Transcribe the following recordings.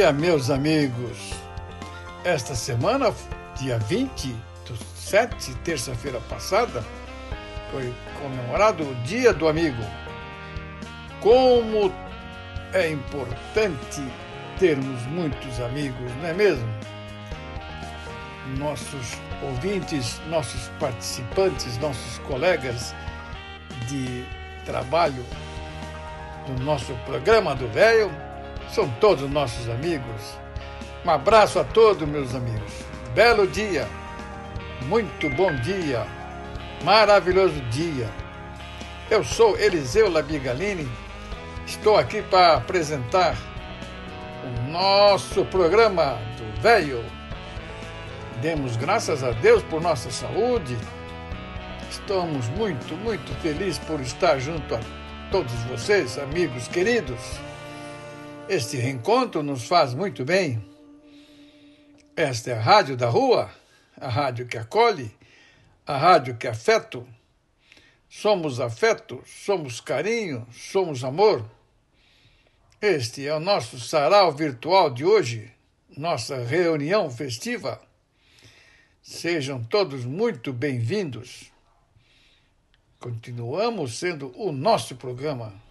Dia, meus amigos. Esta semana, dia 20 do 7, terça-feira passada, foi comemorado o Dia do Amigo. Como é importante termos muitos amigos, não é mesmo? Nossos ouvintes, nossos participantes, nossos colegas de trabalho do nosso programa do Velho são todos nossos amigos. Um abraço a todos, meus amigos. Belo dia, muito bom dia, maravilhoso dia. Eu sou Eliseu Labigalini, estou aqui para apresentar o nosso programa do Velho. Demos graças a Deus por nossa saúde. Estamos muito, muito felizes por estar junto a todos vocês, amigos queridos. Este reencontro nos faz muito bem. Esta é a Rádio da Rua, a rádio que acolhe, a rádio que afeto. Somos afeto, somos carinho, somos amor. Este é o nosso sarau virtual de hoje, nossa reunião festiva. Sejam todos muito bem-vindos. Continuamos sendo o nosso programa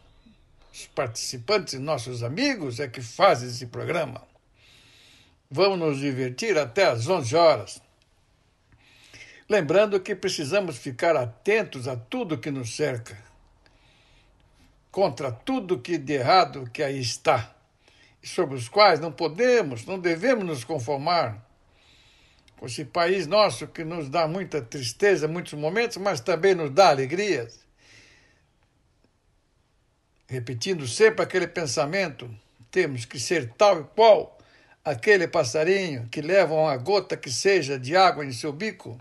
os participantes, nossos amigos, é que fazem esse programa. Vamos nos divertir até às 11 horas. Lembrando que precisamos ficar atentos a tudo que nos cerca, contra tudo que de errado que aí está, e sobre os quais não podemos, não devemos nos conformar com esse país nosso que nos dá muita tristeza em muitos momentos, mas também nos dá alegrias repetindo sempre aquele pensamento: temos que ser tal e qual aquele passarinho que leva uma gota que seja de água em seu bico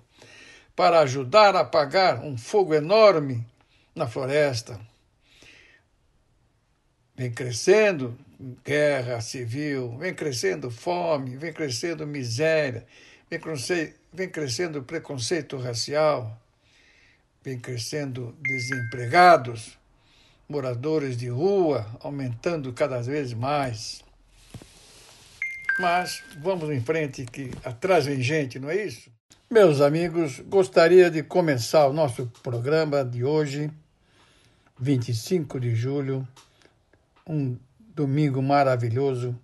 para ajudar a apagar um fogo enorme na floresta. Vem crescendo guerra civil, vem crescendo fome, vem crescendo miséria, vem, vem crescendo preconceito racial, vem crescendo desempregados, moradores de rua aumentando cada vez mais. Mas vamos em frente que atrás vem gente, não é isso? Meus amigos, gostaria de começar o nosso programa de hoje, 25 de julho, um domingo maravilhoso,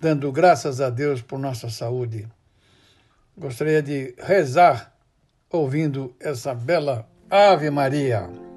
dando graças a Deus por nossa saúde. Gostaria de rezar ouvindo essa bela Ave Maria.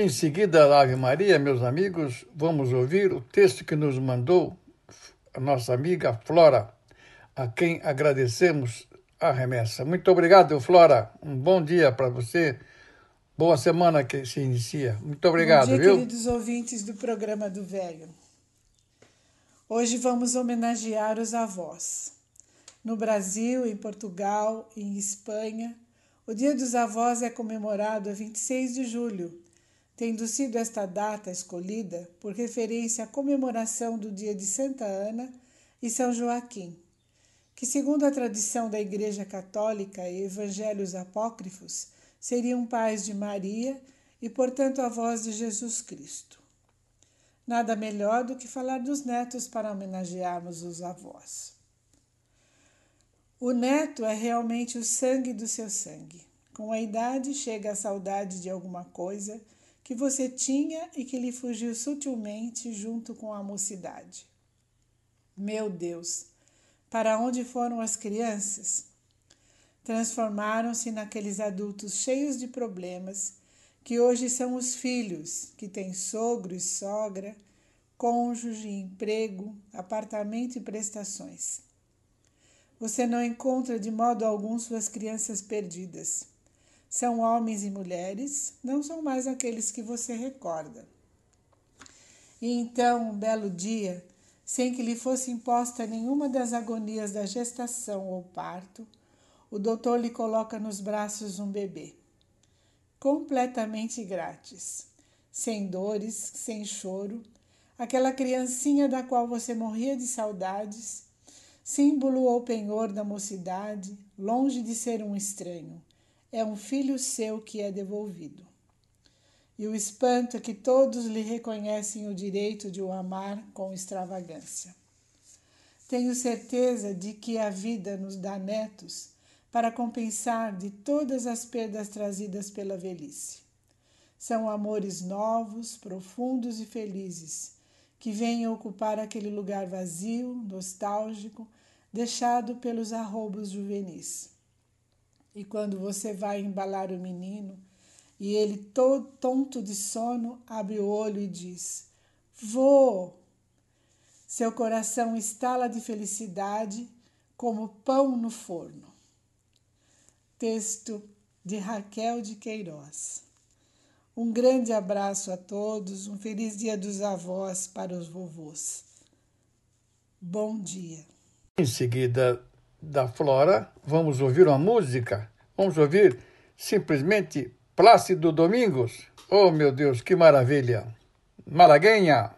Em seguida a Ave Maria, meus amigos, vamos ouvir o texto que nos mandou a nossa amiga Flora, a quem agradecemos a remessa. Muito obrigado, Flora. Um bom dia para você. Boa semana que se inicia. Muito obrigado, bom dia, viu? queridos ouvintes do programa do Velho. Hoje vamos homenagear os avós. No Brasil, em Portugal em Espanha, o Dia dos Avós é comemorado a 26 de julho tendo sido esta data escolhida por referência à comemoração do dia de Santa Ana e São Joaquim, que, segundo a tradição da Igreja Católica e evangelhos apócrifos, seriam pais de Maria e, portanto, avós de Jesus Cristo. Nada melhor do que falar dos netos para homenagearmos os avós. O neto é realmente o sangue do seu sangue. Com a idade chega a saudade de alguma coisa que você tinha e que lhe fugiu sutilmente junto com a mocidade. Meu Deus, para onde foram as crianças? Transformaram-se naqueles adultos cheios de problemas que hoje são os filhos, que têm sogro e sogra, cônjuge, emprego, apartamento e prestações. Você não encontra de modo algum suas crianças perdidas. São homens e mulheres, não são mais aqueles que você recorda. E então, um belo dia, sem que lhe fosse imposta nenhuma das agonias da gestação ou parto, o doutor lhe coloca nos braços um bebê. Completamente grátis, sem dores, sem choro, aquela criancinha da qual você morria de saudades, símbolo ou penhor da mocidade, longe de ser um estranho é um filho seu que é devolvido. E o espanto é que todos lhe reconhecem o direito de o amar com extravagância. Tenho certeza de que a vida nos dá netos para compensar de todas as perdas trazidas pela velhice. São amores novos, profundos e felizes, que vêm ocupar aquele lugar vazio, nostálgico, deixado pelos arrobos juvenis. E quando você vai embalar o menino e ele, todo tonto de sono, abre o olho e diz: Vou! Seu coração estala de felicidade como pão no forno. Texto de Raquel de Queiroz. Um grande abraço a todos, um feliz Dia dos Avós para os vovôs. Bom dia. Em seguida, da Flora, vamos ouvir uma música. Vamos ouvir simplesmente Plácido Domingos. Oh, meu Deus, que maravilha! Malaguenha!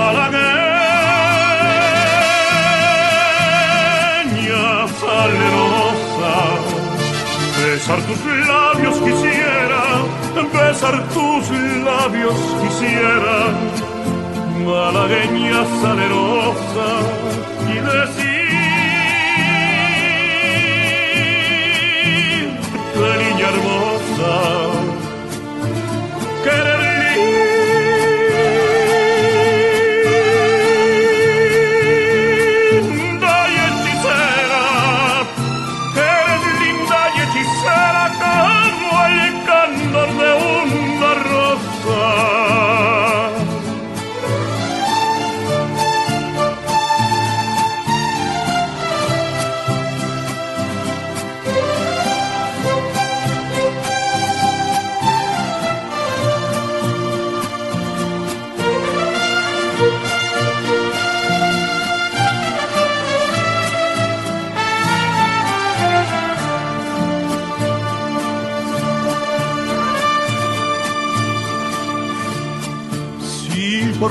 malagueña salerosa. Besar tus labios quisiera, besar tus labios quisiera, malagueña salerosa, y decir niña hermosa,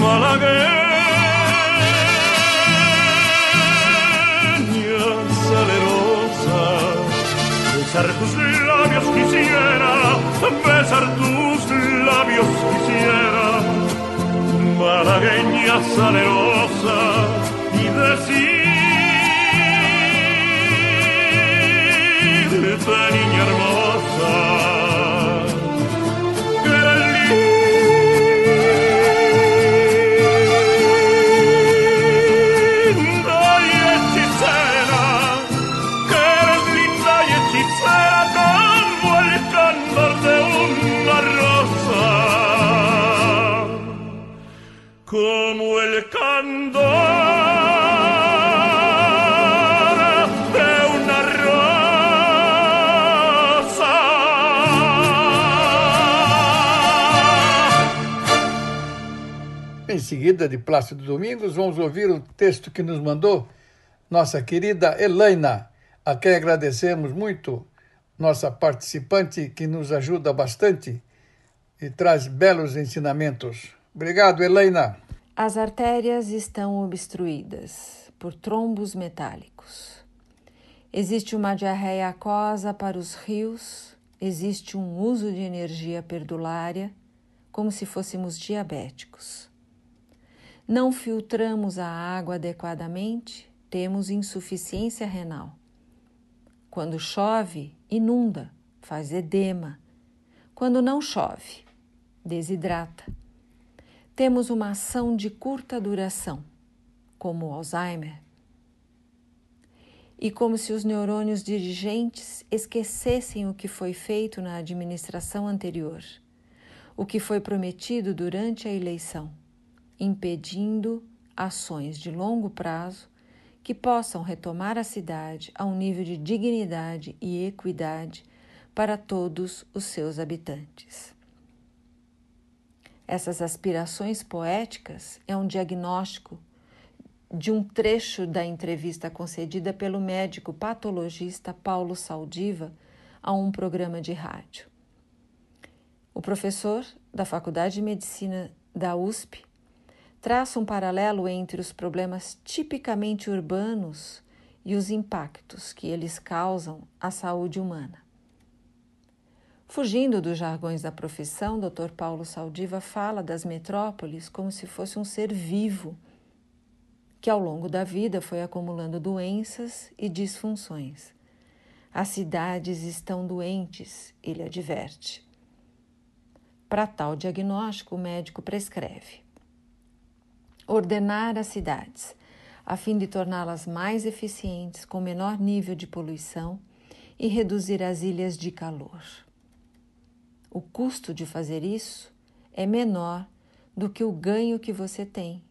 Malagueña salerosa, besar tus labios quisiera, besar tus labios quisiera, malagueña salerosa, y decirte niña hermosa. Seguida de Plácido Domingos, vamos ouvir o texto que nos mandou nossa querida Elaina, a quem agradecemos muito, nossa participante que nos ajuda bastante e traz belos ensinamentos. Obrigado, Elaina. As artérias estão obstruídas por trombos metálicos. Existe uma diarreia aquosa para os rios, existe um uso de energia perdulária, como se fôssemos diabéticos não filtramos a água adequadamente, temos insuficiência renal. Quando chove, inunda, faz edema. Quando não chove, desidrata. Temos uma ação de curta duração, como o Alzheimer. E como se os neurônios dirigentes esquecessem o que foi feito na administração anterior, o que foi prometido durante a eleição impedindo ações de longo prazo que possam retomar a cidade a um nível de dignidade e equidade para todos os seus habitantes. Essas aspirações poéticas é um diagnóstico de um trecho da entrevista concedida pelo médico patologista Paulo Saldiva a um programa de rádio. O professor da Faculdade de Medicina da USP traça um paralelo entre os problemas tipicamente urbanos e os impactos que eles causam à saúde humana. Fugindo dos jargões da profissão, Dr. Paulo Saldiva fala das metrópoles como se fosse um ser vivo que ao longo da vida foi acumulando doenças e disfunções. As cidades estão doentes, ele adverte. Para tal diagnóstico, o médico prescreve ordenar as cidades, a fim de torná-las mais eficientes, com menor nível de poluição e reduzir as ilhas de calor. O custo de fazer isso é menor do que o ganho que você tem.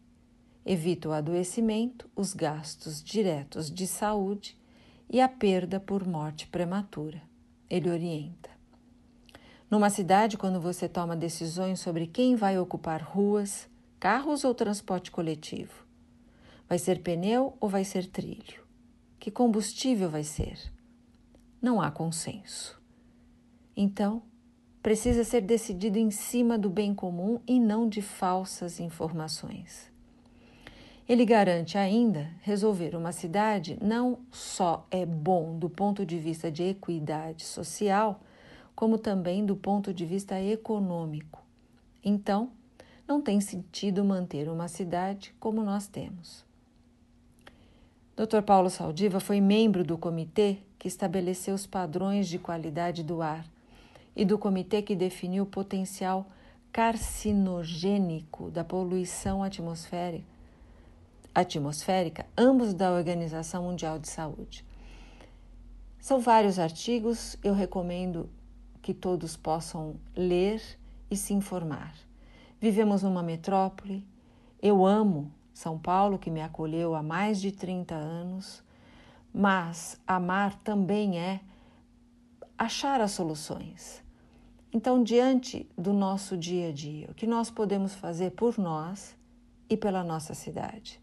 Evita o adoecimento, os gastos diretos de saúde e a perda por morte prematura. Ele orienta. Numa cidade, quando você toma decisões sobre quem vai ocupar ruas, Carros ou transporte coletivo? Vai ser pneu ou vai ser trilho? Que combustível vai ser? Não há consenso. Então, precisa ser decidido em cima do bem comum e não de falsas informações. Ele garante ainda resolver uma cidade não só é bom do ponto de vista de equidade social, como também do ponto de vista econômico. Então, não tem sentido manter uma cidade como nós temos. Dr. Paulo Saldiva foi membro do comitê que estabeleceu os padrões de qualidade do ar e do comitê que definiu o potencial carcinogênico da poluição atmosférica, atmosférica, ambos da Organização Mundial de Saúde. São vários artigos, eu recomendo que todos possam ler e se informar Vivemos numa metrópole. Eu amo São Paulo, que me acolheu há mais de 30 anos, mas amar também é achar as soluções. Então, diante do nosso dia a dia, o que nós podemos fazer por nós e pela nossa cidade?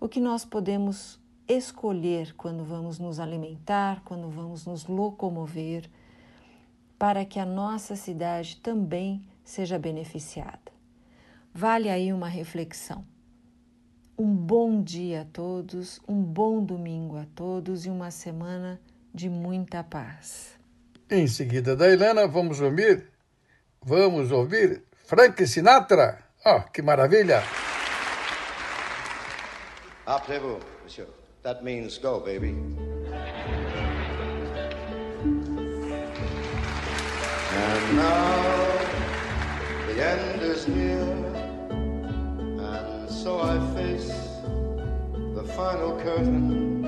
O que nós podemos escolher quando vamos nos alimentar, quando vamos nos locomover, para que a nossa cidade também seja beneficiada. Vale aí uma reflexão. Um bom dia a todos, um bom domingo a todos e uma semana de muita paz. Em seguida da Helena, vamos ouvir, vamos ouvir Frank Sinatra. Oh, que maravilha! Après vous, monsieur. That means go, baby. And now near, and so I face the final curtain.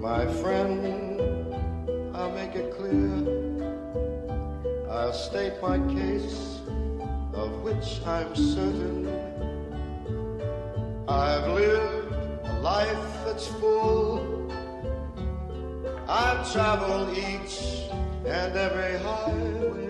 My friend, I'll make it clear. I'll state my case, of which I'm certain. I've lived a life that's full. I've traveled each and every highway,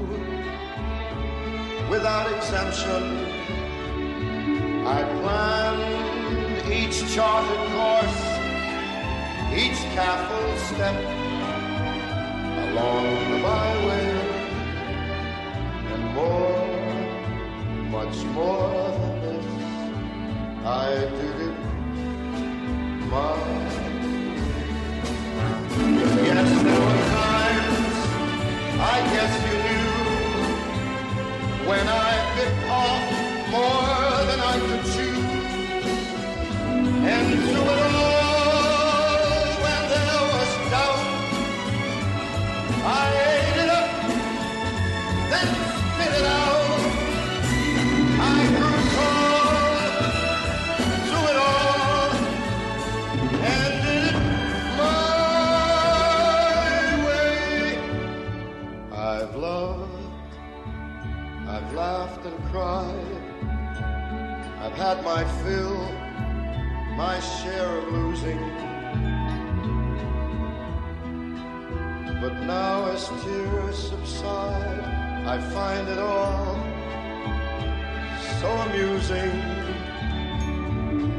without exemption. I planned each charted course, each careful step along the byway, and more, much more than this, I did it my Yes, there were times I guess you when I bit off more than I could chew. And through it all, had my fill, my share of losing. But now as tears subside, I find it all so amusing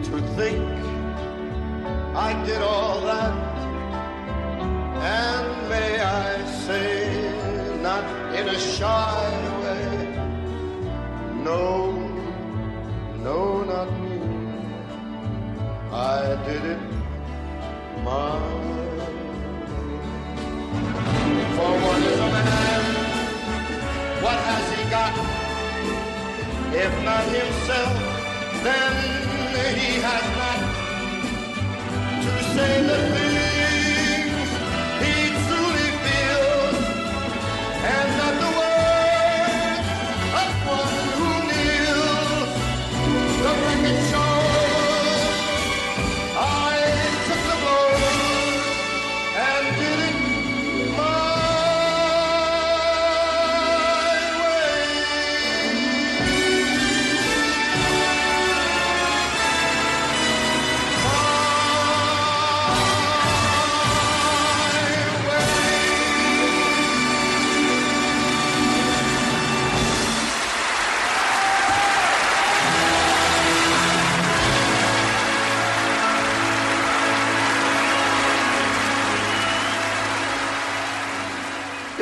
to think I did all that and may I say, not in a shy way, no, no, I did it my. For what is a man? What has he got? If not himself, then he has not to say the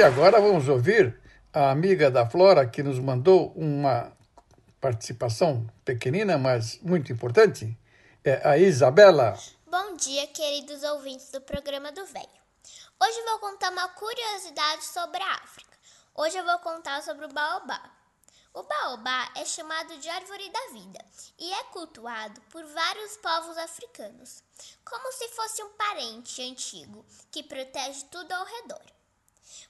E agora vamos ouvir a amiga da Flora que nos mandou uma participação pequenina, mas muito importante. É a Isabela. Bom dia, queridos ouvintes do programa do Velho. Hoje vou contar uma curiosidade sobre a África. Hoje eu vou contar sobre o baobá. O baobá é chamado de árvore da vida e é cultuado por vários povos africanos, como se fosse um parente antigo que protege tudo ao redor.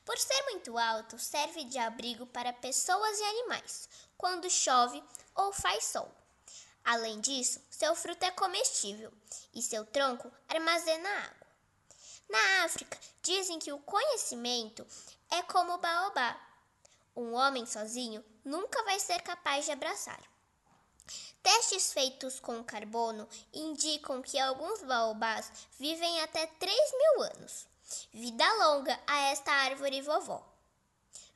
Por ser muito alto, serve de abrigo para pessoas e animais quando chove ou faz sol. Além disso, seu fruto é comestível e seu tronco armazena água. Na África, dizem que o conhecimento é como o baobá. Um homem sozinho nunca vai ser capaz de abraçar. Testes feitos com carbono indicam que alguns baobás vivem até 3 mil anos. Vida longa a esta árvore vovó.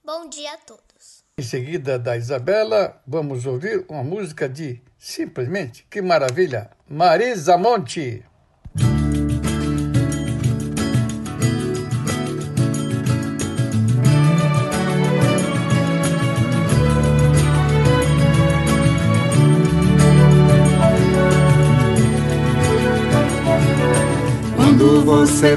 Bom dia a todos. Em seguida da Isabela, vamos ouvir uma música de Simplesmente Que Maravilha, Marisa Monte. Quando você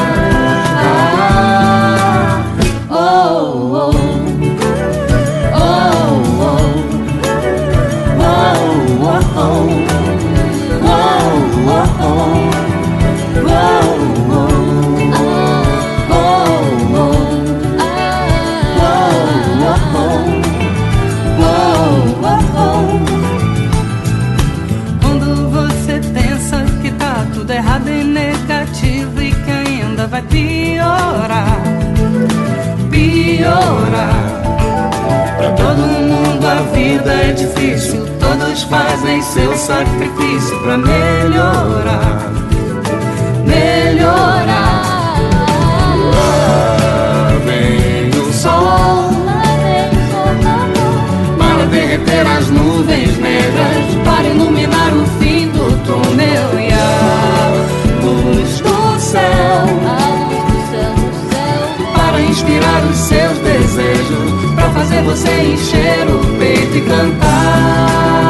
Pra todo mundo a vida é difícil, todos fazem seu sacrifício pra melhorar, você encher o peito e cantar.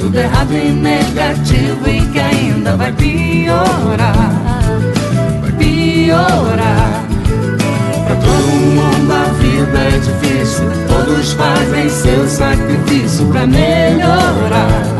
Tudo errado e negativo e que ainda vai piorar, vai piorar. Pra todo mundo a vida é difícil, todos fazem seu sacrifício pra melhorar.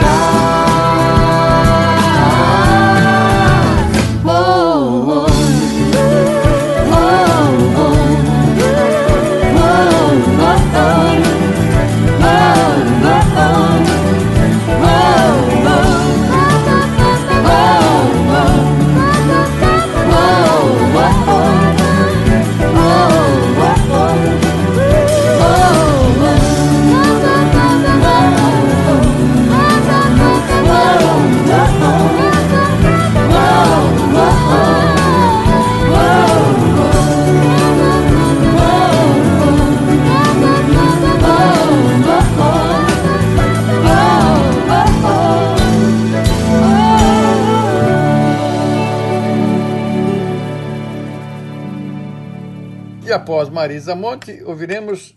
Após Marisa Monte, ouviremos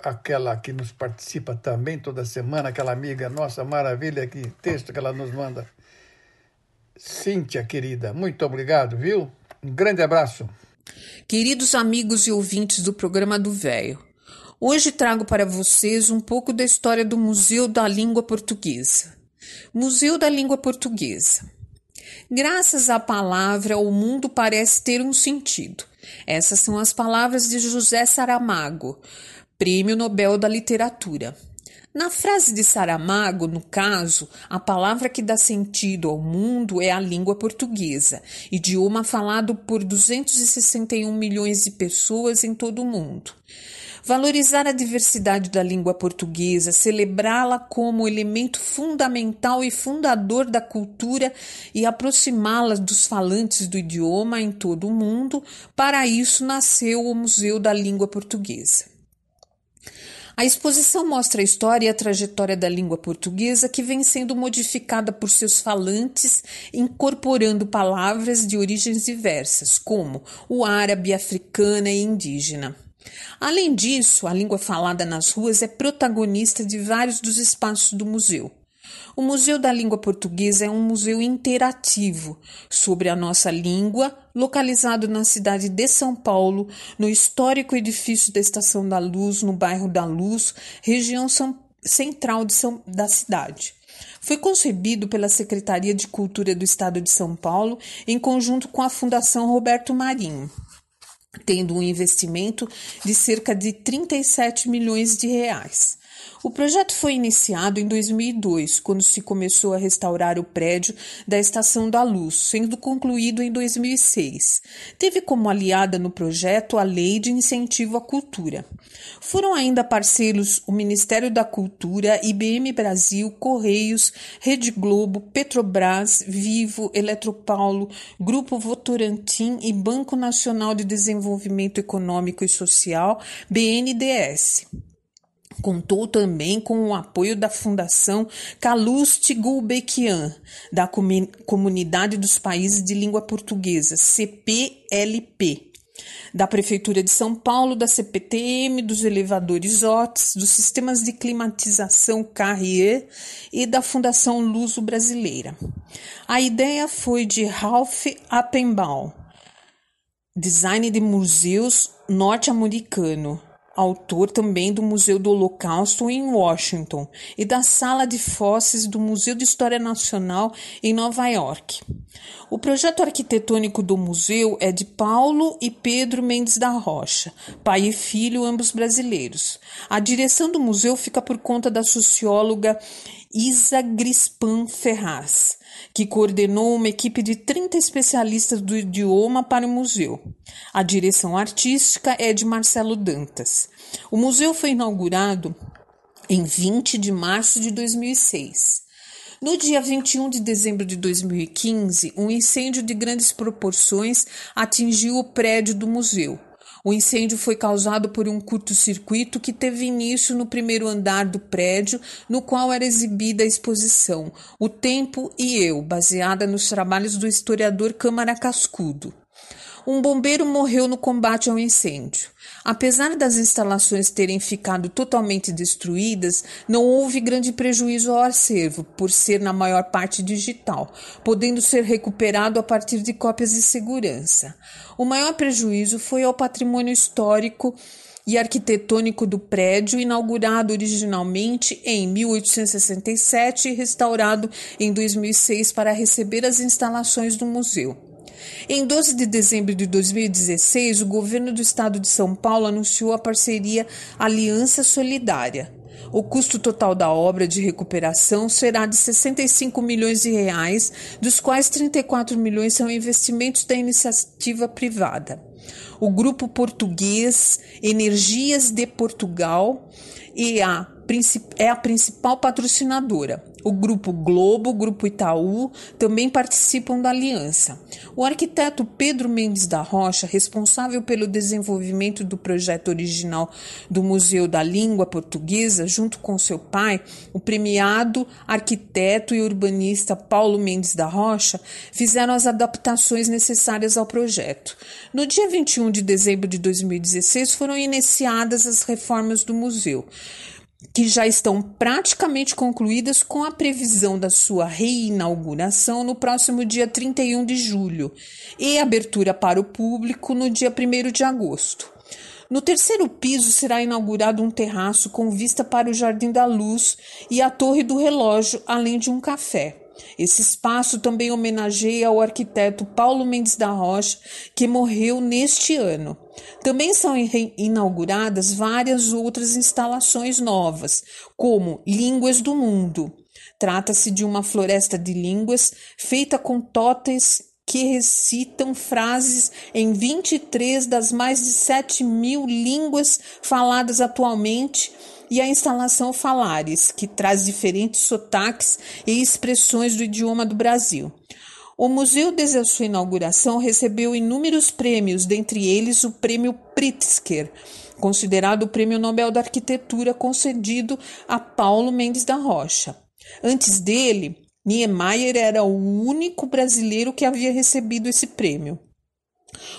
aquela que nos participa também toda semana, aquela amiga nossa maravilha, que texto que ela nos manda. Cíntia, querida, muito obrigado, viu? Um grande abraço. Queridos amigos e ouvintes do programa do Véio, hoje trago para vocês um pouco da história do Museu da Língua Portuguesa. Museu da Língua Portuguesa. Graças à palavra, o mundo parece ter um sentido. Essas são as palavras de José Saramago, Prêmio Nobel da Literatura. Na frase de Saramago, no caso, a palavra que dá sentido ao mundo é a língua portuguesa, idioma falado por 261 milhões de pessoas em todo o mundo. Valorizar a diversidade da língua portuguesa, celebrá-la como elemento fundamental e fundador da cultura e aproximá-la dos falantes do idioma em todo o mundo, para isso nasceu o Museu da Língua Portuguesa. A exposição mostra a história e a trajetória da língua portuguesa que vem sendo modificada por seus falantes, incorporando palavras de origens diversas, como o árabe, africana e indígena. Além disso, a língua falada nas ruas é protagonista de vários dos espaços do museu. O Museu da Língua Portuguesa é um museu interativo sobre a nossa língua, localizado na cidade de São Paulo, no histórico edifício da Estação da Luz, no bairro da Luz, região central São, da cidade. Foi concebido pela Secretaria de Cultura do Estado de São Paulo, em conjunto com a Fundação Roberto Marinho tendo um investimento de cerca de 37 milhões de reais. O projeto foi iniciado em 2002, quando se começou a restaurar o prédio da Estação da Luz, sendo concluído em 2006. Teve como aliada no projeto a Lei de Incentivo à Cultura. Foram ainda parceiros o Ministério da Cultura, IBM Brasil, Correios, Rede Globo, Petrobras, Vivo, Eletropaulo, Grupo Votorantim e Banco Nacional de Desenvolvimento Econômico e Social, BNDES. Contou também com o apoio da Fundação Calouste Gulbenkian, da Comunidade dos Países de Língua Portuguesa, CPLP, da Prefeitura de São Paulo, da CPTM, dos elevadores OTS, dos sistemas de climatização Carrier e da Fundação Luso Brasileira. A ideia foi de Ralph Appenbaum, design de museus norte-americano autor também do Museu do Holocausto em Washington e da Sala de Fósseis do Museu de História Nacional em Nova York. O projeto arquitetônico do museu é de Paulo e Pedro Mendes da Rocha, pai e filho, ambos brasileiros. A direção do museu fica por conta da socióloga Isa Grispan Ferraz que coordenou uma equipe de 30 especialistas do idioma para o museu. A direção artística é de Marcelo Dantas. O museu foi inaugurado em 20 de março de 2006. No dia 21 de dezembro de 2015, um incêndio de grandes proporções atingiu o prédio do museu. O incêndio foi causado por um curto-circuito que teve início no primeiro andar do prédio, no qual era exibida a exposição O Tempo e Eu, baseada nos trabalhos do historiador Câmara Cascudo. Um bombeiro morreu no combate ao incêndio. Apesar das instalações terem ficado totalmente destruídas, não houve grande prejuízo ao acervo, por ser na maior parte digital, podendo ser recuperado a partir de cópias de segurança. O maior prejuízo foi ao patrimônio histórico e arquitetônico do prédio, inaugurado originalmente em 1867 e restaurado em 2006 para receber as instalações do museu. Em 12 de dezembro de 2016, o governo do estado de São Paulo anunciou a parceria Aliança Solidária. O custo total da obra de recuperação será de 65 milhões de reais, dos quais 34 milhões são investimentos da iniciativa privada. O grupo português Energias de Portugal e a é a principal patrocinadora. O Grupo Globo, o Grupo Itaú também participam da aliança. O arquiteto Pedro Mendes da Rocha, responsável pelo desenvolvimento do projeto original do Museu da Língua Portuguesa, junto com seu pai, o premiado arquiteto e urbanista Paulo Mendes da Rocha, fizeram as adaptações necessárias ao projeto. No dia 21 de dezembro de 2016 foram iniciadas as reformas do museu que já estão praticamente concluídas com a previsão da sua reinauguração no próximo dia 31 de julho e abertura para o público no dia 1 de agosto. No terceiro piso será inaugurado um terraço com vista para o Jardim da Luz e a Torre do Relógio, além de um café. Esse espaço também homenageia o arquiteto Paulo Mendes da Rocha, que morreu neste ano. Também são inauguradas várias outras instalações novas, como Línguas do Mundo. Trata-se de uma floresta de línguas feita com totens que recitam frases em 23 das mais de 7 mil línguas faladas atualmente e a instalação Falares, que traz diferentes sotaques e expressões do idioma do Brasil. O museu, desde a sua inauguração, recebeu inúmeros prêmios, dentre eles o Prêmio Pritzker, considerado o Prêmio Nobel da Arquitetura concedido a Paulo Mendes da Rocha. Antes dele, Niemeyer era o único brasileiro que havia recebido esse prêmio.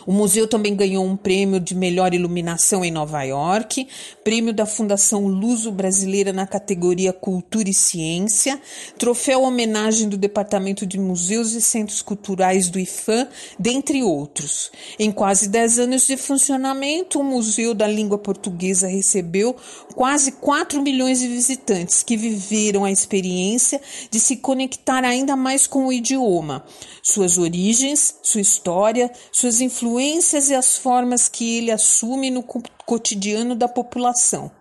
O museu também ganhou um prêmio de melhor iluminação em Nova York, prêmio da Fundação Luso Brasileira na categoria Cultura e Ciência, troféu homenagem do Departamento de Museus e Centros Culturais do IFAM, dentre outros. Em quase 10 anos de funcionamento, o Museu da Língua Portuguesa recebeu quase 4 milhões de visitantes que viveram a experiência de se conectar ainda mais com o idioma, suas origens, sua história, suas influências e as formas que ele assume no cotidiano da população.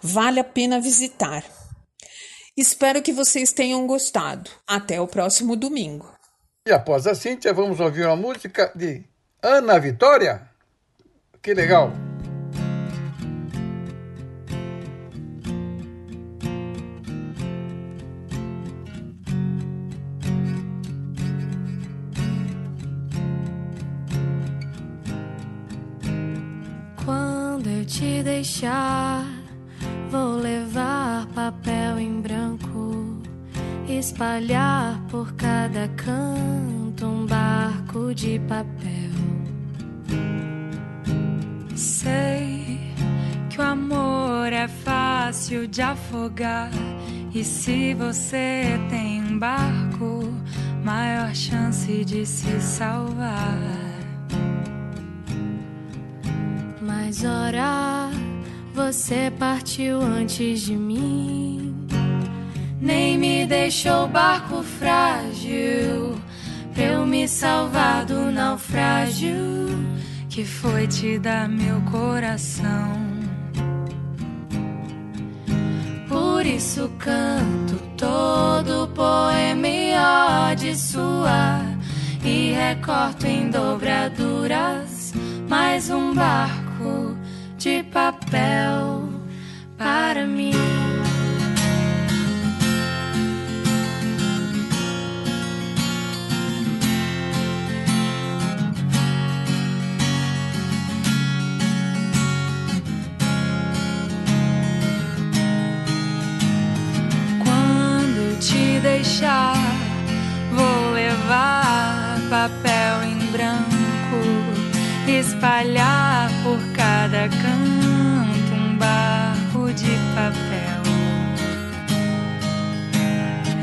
Vale a pena visitar. Espero que vocês tenham gostado. Até o próximo domingo. E após a Cíntia, vamos ouvir uma música de Ana Vitória. Que legal! Te deixar, vou levar papel em branco, espalhar por cada canto um barco de papel. Sei que o amor é fácil de afogar, e se você tem um barco, maior chance de se salvar. Mas ora, você partiu antes de mim. Nem me deixou barco frágil pra eu me salvar do naufrágio que foi te dar meu coração. Por isso canto todo poema de sua e recorto em dobraduras mais um barco de papel para mim. Quando te deixar, vou levar papel em branco, espalhar por cada canto um barco de papel.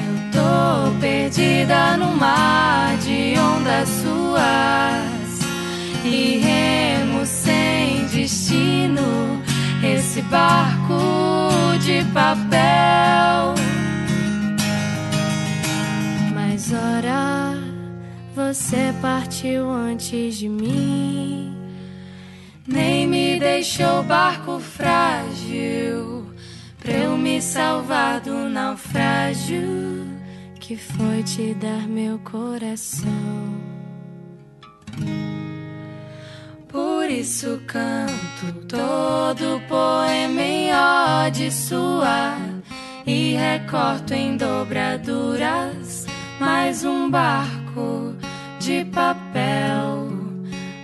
Eu tô perdida no mar de ondas suas e remo sem destino. Esse barco de papel. Mas ora, você partiu antes de mim nem me deixou barco frágil pra eu me salvar do naufrágio que foi te dar meu coração. Por isso canto todo poema em ó de suar e recorto em dobraduras mais um barco de papel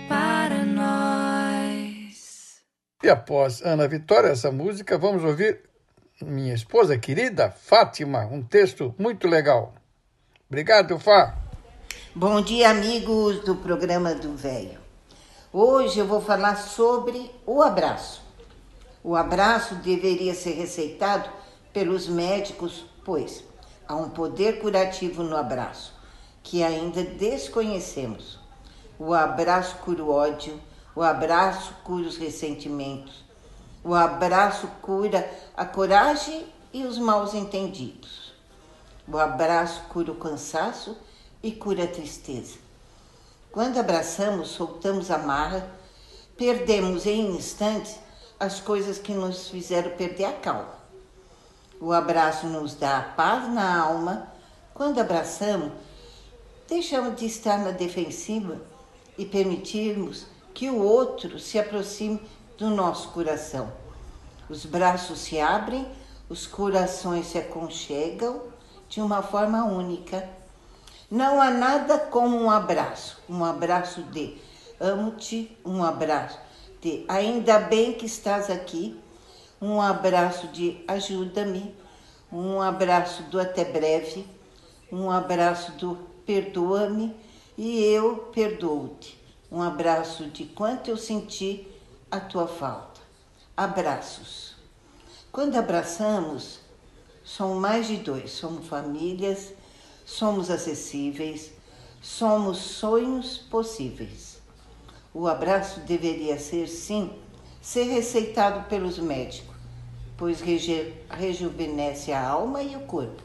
para nós. E após Ana Vitória, essa música, vamos ouvir minha esposa querida, Fátima, um texto muito legal. Obrigado, Fá. Bom dia, amigos do programa do Velho. Hoje eu vou falar sobre o abraço. O abraço deveria ser receitado pelos médicos, pois há um poder curativo no abraço que ainda desconhecemos. O abraço cura o ódio, o abraço cura os ressentimentos, o abraço cura a coragem e os maus entendidos. O abraço cura o cansaço e cura a tristeza. Quando abraçamos, soltamos a marra, perdemos em instantes as coisas que nos fizeram perder a calma. O abraço nos dá a paz na alma. Quando abraçamos, deixamos de estar na defensiva e permitirmos que o outro se aproxime do nosso coração. Os braços se abrem, os corações se aconchegam de uma forma única. Não há nada como um abraço, um abraço de amo-te, um abraço de ainda bem que estás aqui, um abraço de ajuda-me, um abraço do até breve, um abraço do perdoa-me e eu perdoo-te. Um abraço de quanto eu senti a tua falta. Abraços. Quando abraçamos, somos mais de dois, somos famílias, somos acessíveis, somos sonhos possíveis. O abraço deveria ser, sim, ser receitado pelos médicos, pois reju rejuvenesce a alma e o corpo.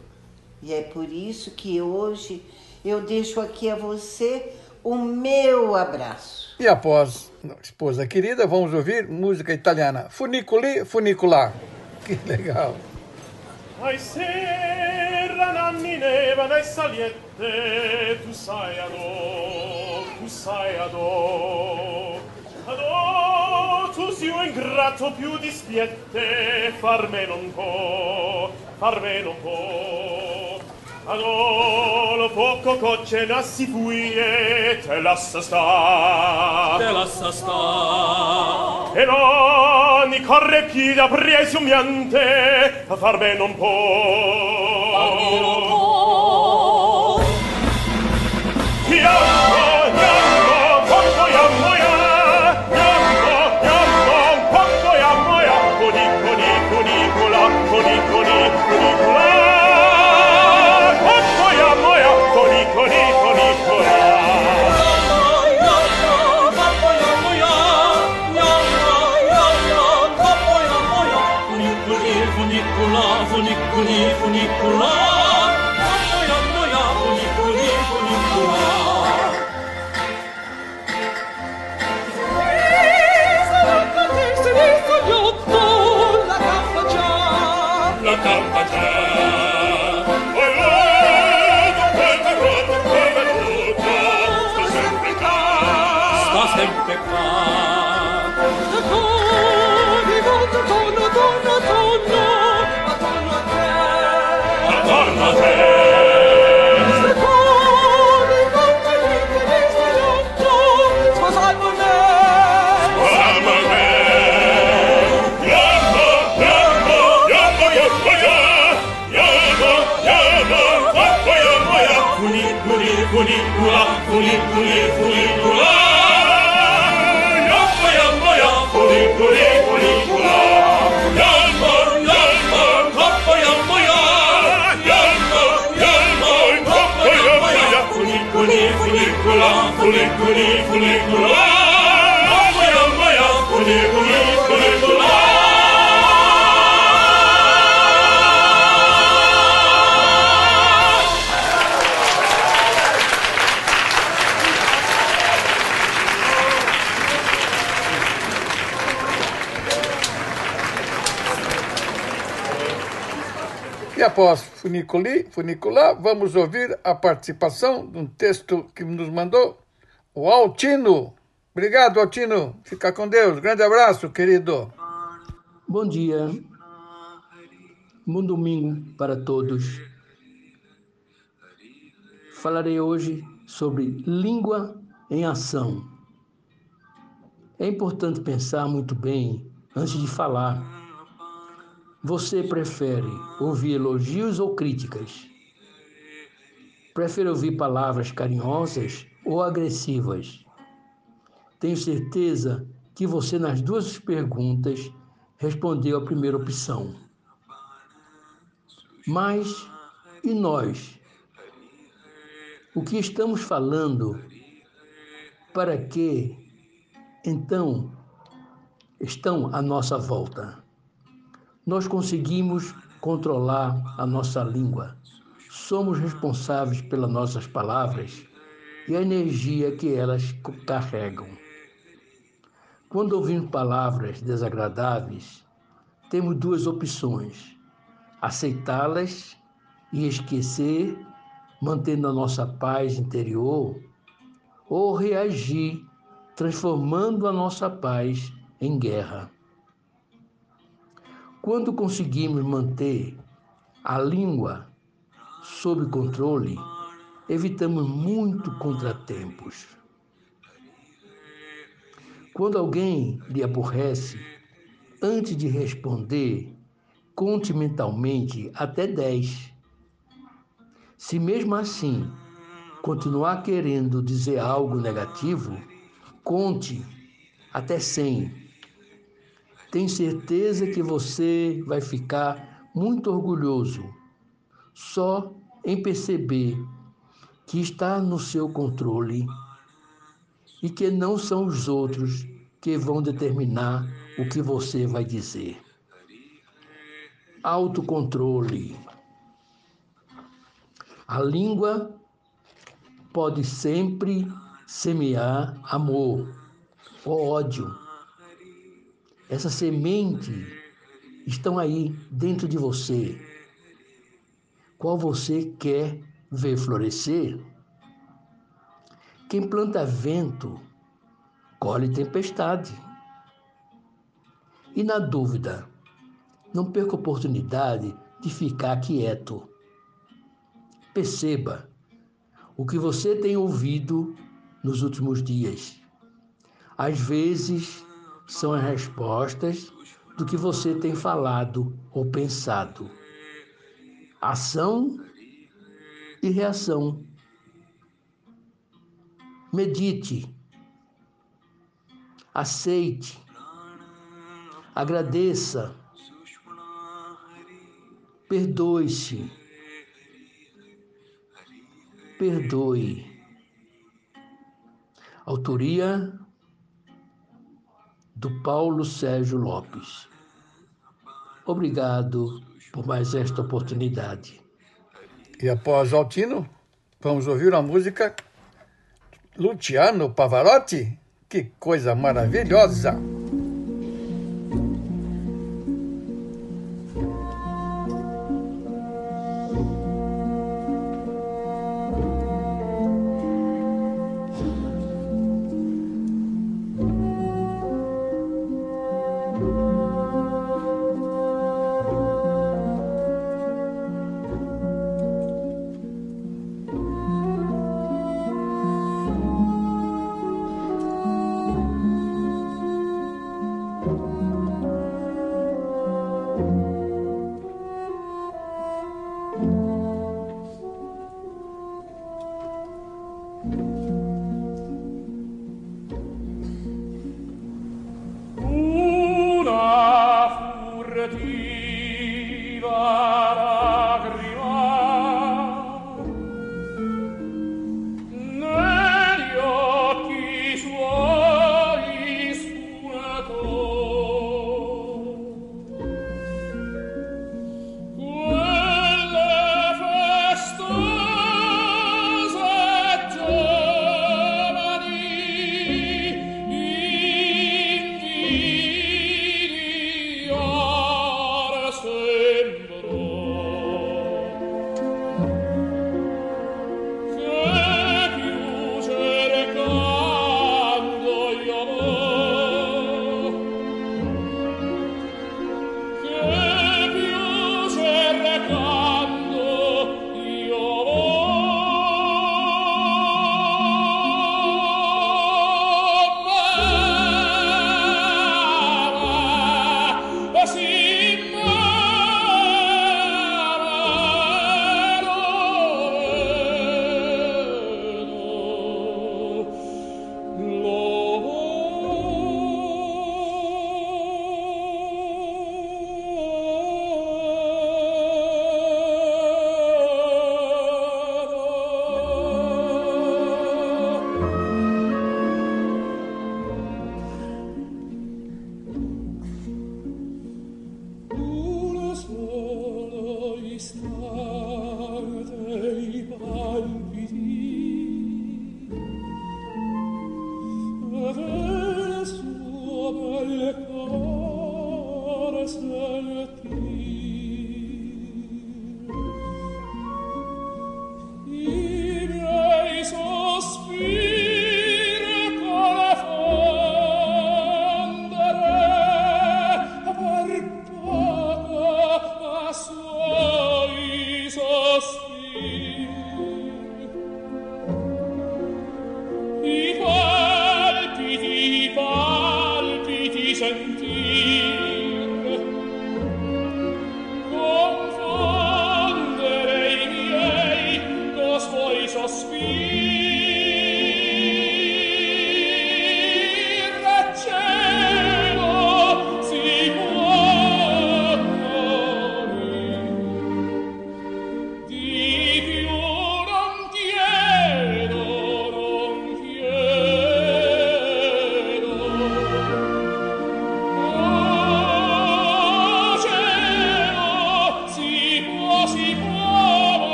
E é por isso que hoje eu deixo aqui a você o meu abraço. E após esposa querida, vamos ouvir música italiana. Funiculi, funicular. Que legal. Ai serra nanni neva nei saliette, tu sai adò, tu sai adò. Adò, tu si o ingrato più dispiette, farme non può, farme non può. Allora poco cocce lassi fuie, te lassa sta, te lassa sta. E non mi corre pida presumiante, a far ben un po'. Farmi un po'. Chi Tornate! Funicula, funi, funi, funicula. Yammo, yammo, ya. Funi, funi, funicula. E após funiculi, funicular, vamos ouvir a participação de um texto que nos mandou o Altino. Obrigado, Altino. Fica com Deus. Grande abraço, querido. Bom dia. Bom domingo para todos. Falarei hoje sobre língua em ação. É importante pensar muito bem antes de falar. Você prefere ouvir elogios ou críticas? Prefere ouvir palavras carinhosas ou agressivas? Tenho certeza que você, nas duas perguntas, respondeu a primeira opção. Mas e nós? O que estamos falando? Para que, então, estão à nossa volta? Nós conseguimos controlar a nossa língua. Somos responsáveis pelas nossas palavras e a energia que elas carregam. Quando ouvimos palavras desagradáveis, temos duas opções: aceitá-las e esquecer, mantendo a nossa paz interior, ou reagir, transformando a nossa paz em guerra. Quando conseguimos manter a língua sob controle, evitamos muito contratempos. Quando alguém lhe aborrece, antes de responder, conte mentalmente até 10. Se mesmo assim continuar querendo dizer algo negativo, conte até 100. Tenho certeza que você vai ficar muito orgulhoso só em perceber que está no seu controle e que não são os outros que vão determinar o que você vai dizer. Autocontrole. A língua pode sempre semear amor ou ódio. Essa semente estão aí dentro de você. Qual você quer ver florescer? Quem planta vento, colhe tempestade. E na dúvida, não perca a oportunidade de ficar quieto. Perceba o que você tem ouvido nos últimos dias. Às vezes, são as respostas do que você tem falado ou pensado. Ação e reação medite, aceite, agradeça, perdoe-se, perdoe. Autoria do Paulo Sérgio Lopes. Obrigado por mais esta oportunidade. E após Altino, vamos ouvir a música Luciano Pavarotti? Que coisa maravilhosa!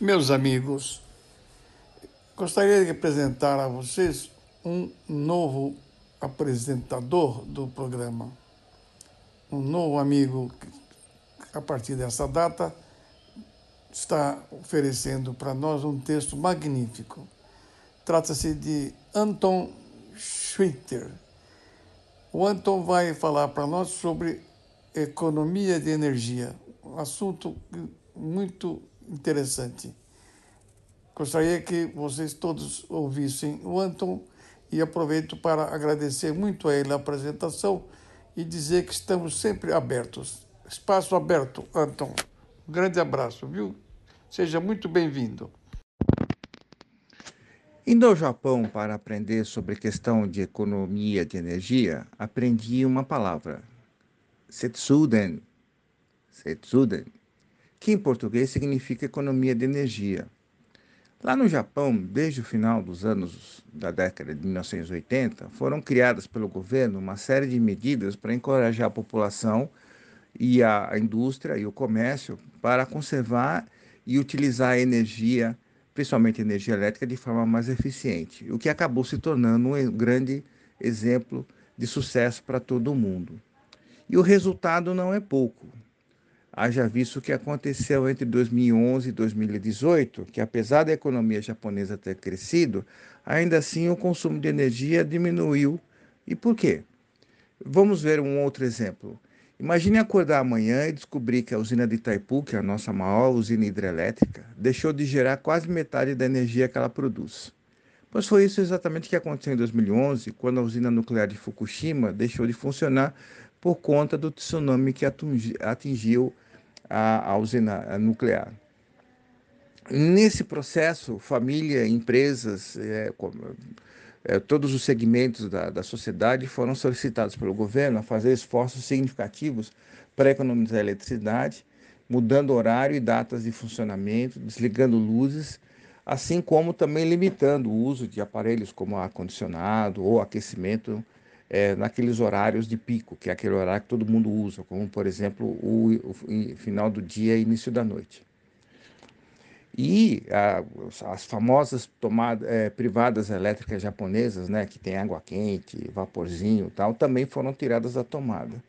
Meus amigos, gostaria de apresentar a vocês um novo apresentador do programa. Um novo amigo que, a partir dessa data, está oferecendo para nós um texto magnífico. Trata-se de Anton Schwitter. O Anton vai falar para nós sobre economia de energia, um assunto muito interessante. Gostaria que vocês todos ouvissem o Anton e aproveito para agradecer muito a ele a apresentação e dizer que estamos sempre abertos. Espaço aberto, Anton. Um grande abraço, viu? Seja muito bem-vindo. Indo ao Japão para aprender sobre questão de economia de energia, aprendi uma palavra, Setsuden. Setsuden que em português significa economia de energia. Lá no Japão, desde o final dos anos da década de 1980, foram criadas pelo governo uma série de medidas para encorajar a população e a indústria e o comércio para conservar e utilizar a energia, principalmente a energia elétrica, de forma mais eficiente, o que acabou se tornando um grande exemplo de sucesso para todo mundo. E o resultado não é pouco. Haja visto o que aconteceu entre 2011 e 2018, que apesar da economia japonesa ter crescido, ainda assim o consumo de energia diminuiu. E por quê? Vamos ver um outro exemplo. Imagine acordar amanhã e descobrir que a usina de Itaipu, que é a nossa maior usina hidrelétrica, deixou de gerar quase metade da energia que ela produz. Pois foi isso exatamente que aconteceu em 2011, quando a usina nuclear de Fukushima deixou de funcionar por conta do tsunami que atingiu a, a usina nuclear. Nesse processo, família, empresas, é, é, todos os segmentos da, da sociedade foram solicitados pelo governo a fazer esforços significativos para economizar eletricidade, mudando horário e datas de funcionamento, desligando luzes, assim como também limitando o uso de aparelhos como ar-condicionado ou aquecimento é, naqueles horários de pico, que é aquele horário que todo mundo usa, como, por exemplo, o, o final do dia e início da noite. E a, as famosas tomadas é, privadas elétricas japonesas, né, que tem água quente, vaporzinho e tal, também foram tiradas da tomada.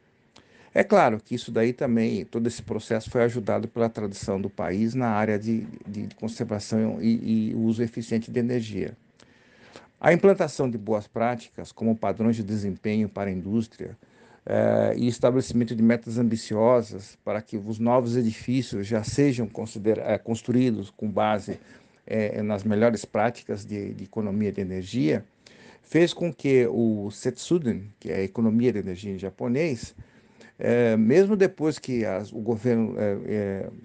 É claro que isso daí também, todo esse processo foi ajudado pela tradição do país na área de, de conservação e, e uso eficiente de energia. A implantação de boas práticas, como padrões de desempenho para a indústria, eh, e estabelecimento de metas ambiciosas para que os novos edifícios já sejam eh, construídos com base eh, nas melhores práticas de, de, economia de energia, fez com que o Setsuden, que é a economia de energia em japonês, mesmo depois que as, o governo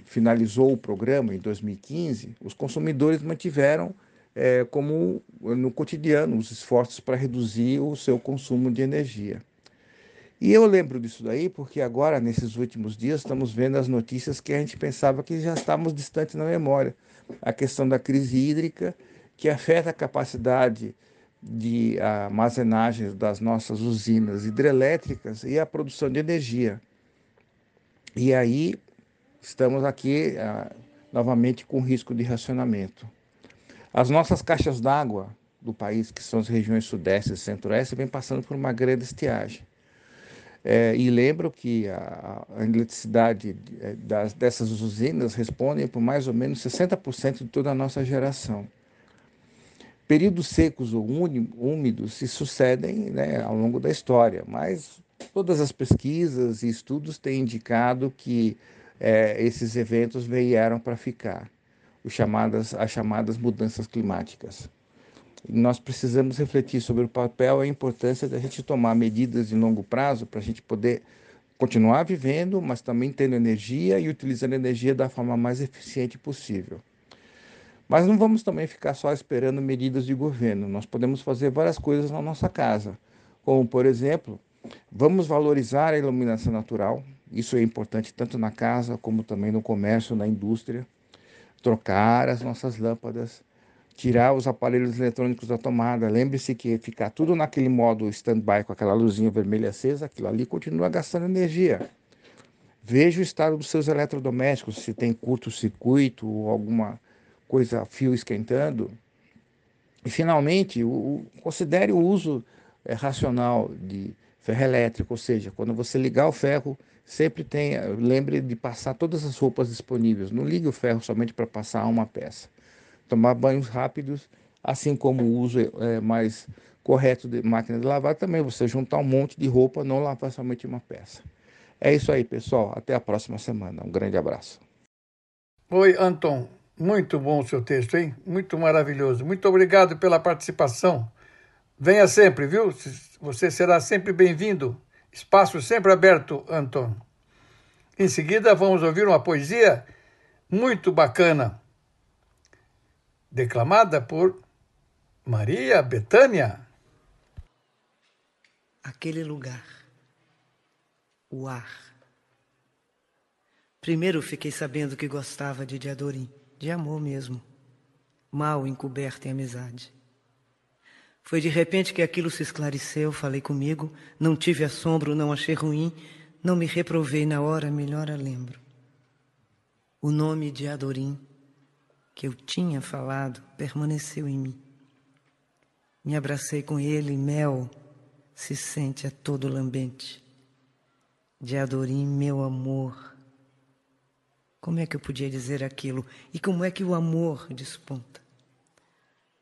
finalizou o programa em 2015, os consumidores mantiveram é, como no cotidiano os esforços para reduzir o seu consumo de energia. E eu lembro disso daí porque agora, nesses últimos dias, estamos vendo as notícias que a gente pensava que já estávamos distantes na memória. A questão da crise hídrica, que afeta a capacidade de armazenagem das nossas usinas hidrelétricas e a produção de energia. E aí estamos aqui ah, novamente com risco de racionamento. As nossas caixas d'água do país, que são as regiões sudeste e centro-oeste, vêm passando por uma grande estiagem. É, e lembro que a, a eletricidade é, das, dessas usinas responde por mais ou menos 60% de toda a nossa geração. Períodos secos ou úmidos se sucedem né, ao longo da história, mas todas as pesquisas e estudos têm indicado que é, esses eventos vieram para ficar chamadas, as chamadas mudanças climáticas. nós precisamos refletir sobre o papel e a importância da gente tomar medidas de longo prazo para a gente poder continuar vivendo, mas também tendo energia e utilizando energia da forma mais eficiente possível. Mas não vamos também ficar só esperando medidas de governo. Nós podemos fazer várias coisas na nossa casa, como, por exemplo, vamos valorizar a iluminação natural. Isso é importante tanto na casa como também no comércio, na indústria trocar as nossas lâmpadas, tirar os aparelhos eletrônicos da tomada. Lembre-se que ficar tudo naquele modo stand-by com aquela luzinha vermelha acesa, aquilo ali continua gastando energia. Veja o estado dos seus eletrodomésticos, se tem curto-circuito ou alguma coisa, fio esquentando. E, finalmente, o, o, considere o uso é, racional de ferro elétrico, ou seja, quando você ligar o ferro, sempre tenha, lembre de passar todas as roupas disponíveis. Não ligue o ferro somente para passar uma peça. Tomar banhos rápidos, assim como o uso é, mais correto de máquina de lavar, também você juntar um monte de roupa, não lavar somente uma peça. É isso aí, pessoal. Até a próxima semana. Um grande abraço. Oi, Anton. Muito bom o seu texto, hein? Muito maravilhoso. Muito obrigado pela participação. Venha sempre, viu? Você será sempre bem-vindo. Espaço sempre aberto, Anton. Em seguida, vamos ouvir uma poesia muito bacana, declamada por Maria Betânia. Aquele lugar, o ar. Primeiro fiquei sabendo que gostava de Diadorim, de amor mesmo, mal encoberto em amizade. Foi de repente que aquilo se esclareceu, falei comigo, não tive assombro, não achei ruim, não me reprovei na hora, melhor a lembro. O nome de Adorim que eu tinha falado permaneceu em mim. Me abracei com ele mel se sente a todo lambente. De Adorim, meu amor. Como é que eu podia dizer aquilo? E como é que o amor desponta?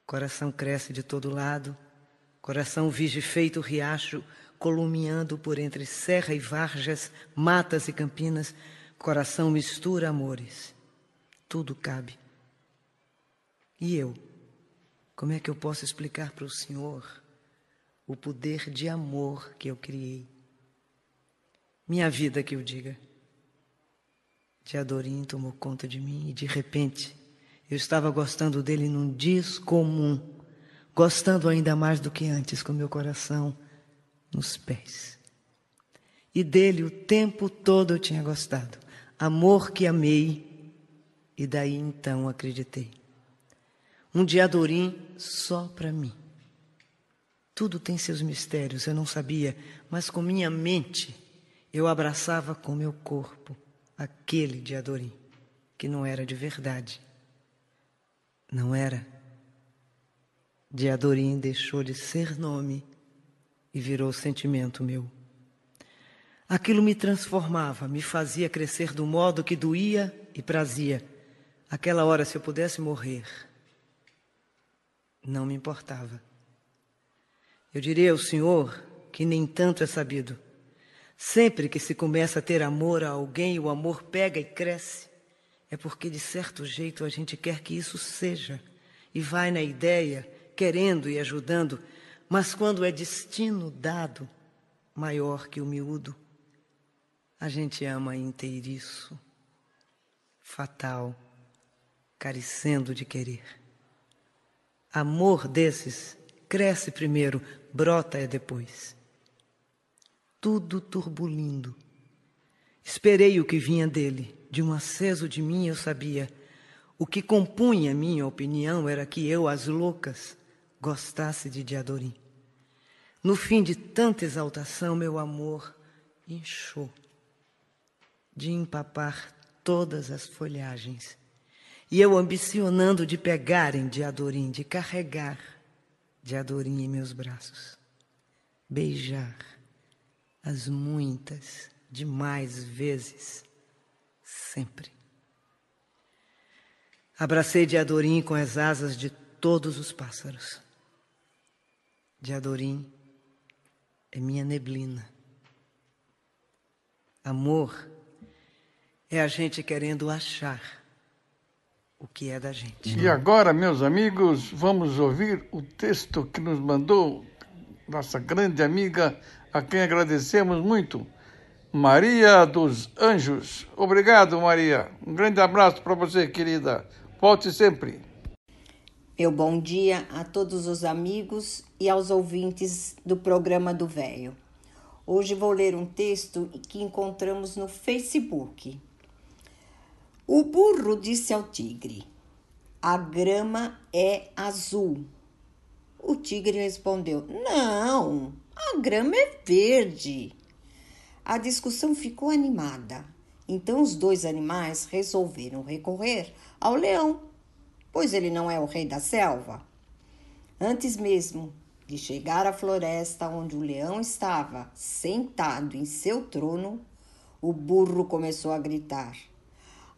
Coração cresce de todo lado, coração vige feito riacho, columiando por entre serra e varjas, matas e campinas, coração mistura amores. Tudo cabe. E eu? Como é que eu posso explicar para o Senhor o poder de amor que eu criei? Minha vida que eu diga. De Adorim tomou conta de mim e de repente eu estava gostando dele num descomum, gostando ainda mais do que antes, com meu coração nos pés. E dele o tempo todo eu tinha gostado. Amor que amei, e daí então acreditei. Um dia Adorim só para mim. Tudo tem seus mistérios, eu não sabia, mas com minha mente eu abraçava com meu corpo aquele de Adorim, que não era de verdade não era. De Adorim deixou de ser nome e virou sentimento meu. Aquilo me transformava, me fazia crescer do modo que doía e prazia. Aquela hora, se eu pudesse morrer, não me importava. Eu diria ao Senhor que nem tanto é sabido. Sempre que se começa a ter amor a alguém, o amor pega e cresce é porque de certo jeito a gente quer que isso seja e vai na ideia, querendo e ajudando, mas quando é destino dado, maior que o miúdo, a gente ama inteiriço, fatal, carecendo de querer. Amor desses cresce primeiro, brota é depois. Tudo turbulindo. Esperei o que vinha dele de um aceso de mim eu sabia. O que compunha minha opinião era que eu, as loucas, gostasse de Diadorim. No fim de tanta exaltação, meu amor inchou de empapar todas as folhagens. E eu ambicionando de pegar em Diadorim, de carregar Diadorim em meus braços, beijar as muitas, demais vezes sempre. Abracei de Adorim com as asas de todos os pássaros. De Adorim é minha neblina. Amor é a gente querendo achar o que é da gente. E agora, meus amigos, vamos ouvir o texto que nos mandou nossa grande amiga, a quem agradecemos muito, Maria dos Anjos. Obrigado, Maria. Um grande abraço para você, querida. Volte sempre. Meu bom dia a todos os amigos e aos ouvintes do programa do Velho. Hoje vou ler um texto que encontramos no Facebook. O burro disse ao tigre: A grama é azul. O tigre respondeu: Não, a grama é verde. A discussão ficou animada. Então os dois animais resolveram recorrer ao leão, pois ele não é o rei da selva. Antes mesmo de chegar à floresta onde o leão estava sentado em seu trono, o burro começou a gritar: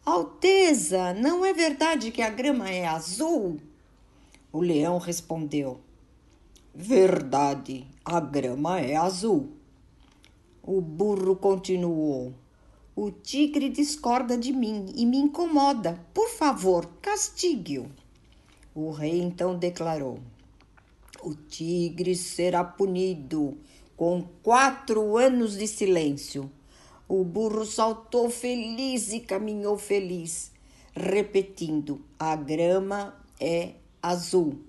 Alteza, não é verdade que a grama é azul? O leão respondeu: Verdade, a grama é azul. O burro continuou. O tigre discorda de mim e me incomoda. Por favor, castigue-o. O rei então declarou: O tigre será punido com quatro anos de silêncio. O burro saltou feliz e caminhou feliz, repetindo: A grama é azul.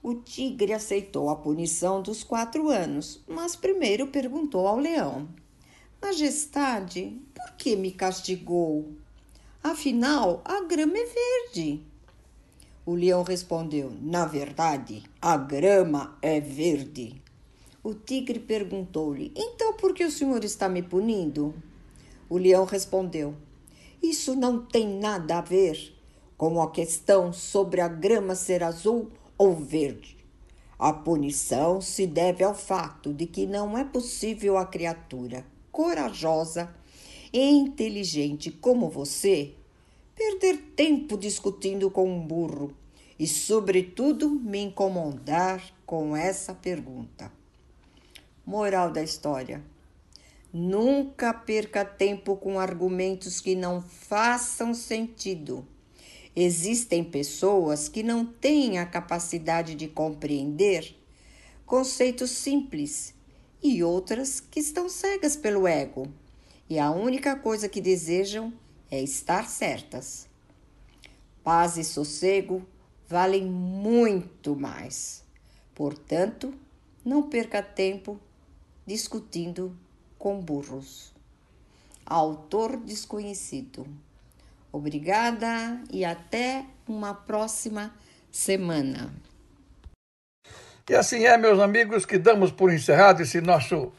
O tigre aceitou a punição dos quatro anos, mas primeiro perguntou ao leão: Majestade, por que me castigou? Afinal, a grama é verde. O leão respondeu: Na verdade, a grama é verde. O tigre perguntou-lhe: Então por que o senhor está me punindo? O leão respondeu: Isso não tem nada a ver. como a questão sobre a grama ser azul ou verde. A punição se deve ao fato de que não é possível a criatura corajosa e inteligente como você perder tempo discutindo com um burro e, sobretudo, me incomodar com essa pergunta. Moral da história: nunca perca tempo com argumentos que não façam sentido. Existem pessoas que não têm a capacidade de compreender conceitos simples e outras que estão cegas pelo ego e a única coisa que desejam é estar certas. Paz e sossego valem muito mais. Portanto, não perca tempo discutindo com burros. Autor desconhecido. Obrigada e até uma próxima semana. E assim é, meus amigos, que damos por encerrado esse nosso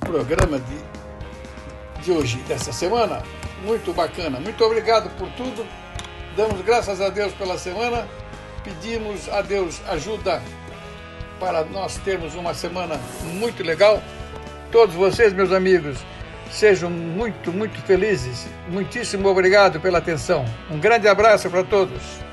programa de, de hoje, dessa semana. Muito bacana. Muito obrigado por tudo. Damos graças a Deus pela semana. Pedimos a Deus ajuda para nós termos uma semana muito legal. Todos vocês, meus amigos, sejam muito, muito felizes. Muitíssimo obrigado pela atenção. Um grande abraço para todos.